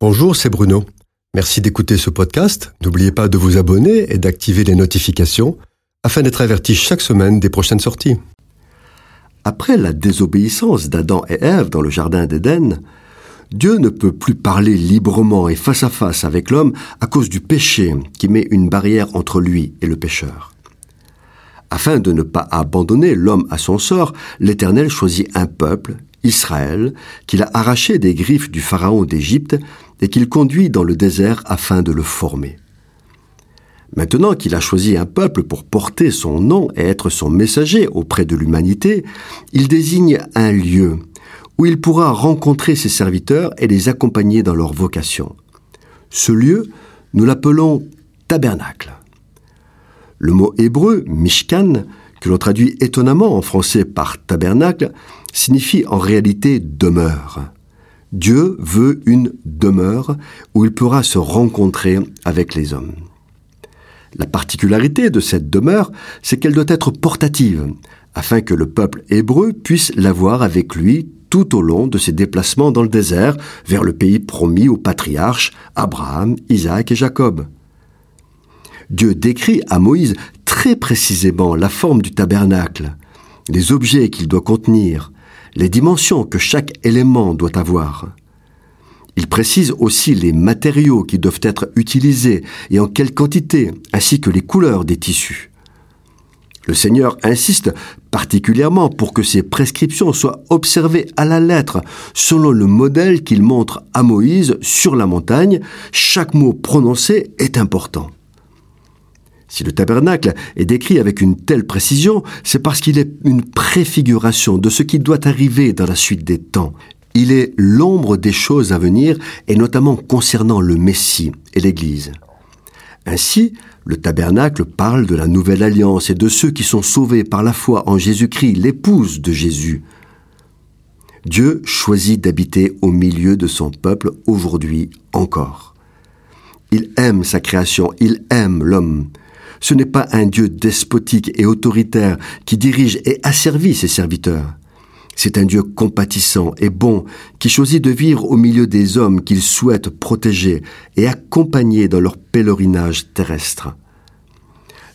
Bonjour, c'est Bruno. Merci d'écouter ce podcast. N'oubliez pas de vous abonner et d'activer les notifications afin d'être averti chaque semaine des prochaines sorties. Après la désobéissance d'Adam et Ève dans le Jardin d'Éden, Dieu ne peut plus parler librement et face à face avec l'homme à cause du péché qui met une barrière entre lui et le pécheur. Afin de ne pas abandonner l'homme à son sort, l'Éternel choisit un peuple Israël, qu'il a arraché des griffes du Pharaon d'Égypte et qu'il conduit dans le désert afin de le former. Maintenant qu'il a choisi un peuple pour porter son nom et être son messager auprès de l'humanité, il désigne un lieu où il pourra rencontrer ses serviteurs et les accompagner dans leur vocation. Ce lieu, nous l'appelons tabernacle. Le mot hébreu, mishkan, que l'on traduit étonnamment en français par tabernacle, signifie en réalité demeure. Dieu veut une demeure où il pourra se rencontrer avec les hommes. La particularité de cette demeure, c'est qu'elle doit être portative, afin que le peuple hébreu puisse l'avoir avec lui tout au long de ses déplacements dans le désert vers le pays promis aux patriarches Abraham, Isaac et Jacob. Dieu décrit à Moïse très précisément la forme du tabernacle, les objets qu'il doit contenir, les dimensions que chaque élément doit avoir. Il précise aussi les matériaux qui doivent être utilisés et en quelle quantité, ainsi que les couleurs des tissus. Le Seigneur insiste particulièrement pour que ces prescriptions soient observées à la lettre, selon le modèle qu'il montre à Moïse sur la montagne. Chaque mot prononcé est important. Si le tabernacle est décrit avec une telle précision, c'est parce qu'il est une préfiguration de ce qui doit arriver dans la suite des temps. Il est l'ombre des choses à venir, et notamment concernant le Messie et l'Église. Ainsi, le tabernacle parle de la nouvelle alliance et de ceux qui sont sauvés par la foi en Jésus-Christ, l'épouse de Jésus. Dieu choisit d'habiter au milieu de son peuple aujourd'hui encore. Il aime sa création, il aime l'homme. Ce n'est pas un Dieu despotique et autoritaire qui dirige et asservit ses serviteurs. C'est un Dieu compatissant et bon qui choisit de vivre au milieu des hommes qu'il souhaite protéger et accompagner dans leur pèlerinage terrestre.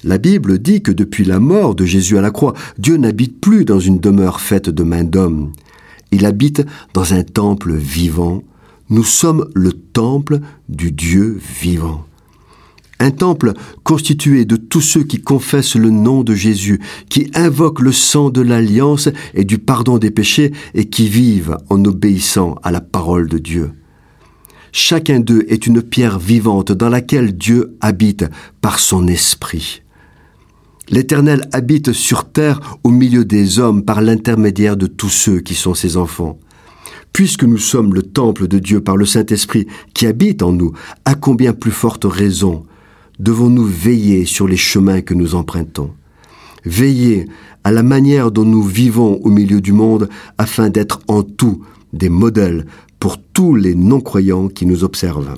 La Bible dit que depuis la mort de Jésus à la croix, Dieu n'habite plus dans une demeure faite de mains d'hommes. Il habite dans un temple vivant. Nous sommes le temple du Dieu vivant. Un temple constitué de tous ceux qui confessent le nom de Jésus, qui invoquent le sang de l'alliance et du pardon des péchés et qui vivent en obéissant à la parole de Dieu. Chacun d'eux est une pierre vivante dans laquelle Dieu habite par son esprit. L'Éternel habite sur terre au milieu des hommes par l'intermédiaire de tous ceux qui sont ses enfants. Puisque nous sommes le temple de Dieu par le Saint-Esprit qui habite en nous, à combien plus forte raison devons-nous veiller sur les chemins que nous empruntons, veiller à la manière dont nous vivons au milieu du monde afin d'être en tout des modèles pour tous les non-croyants qui nous observent.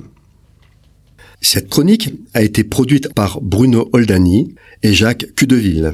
Cette chronique a été produite par Bruno Oldani et Jacques Cudeville.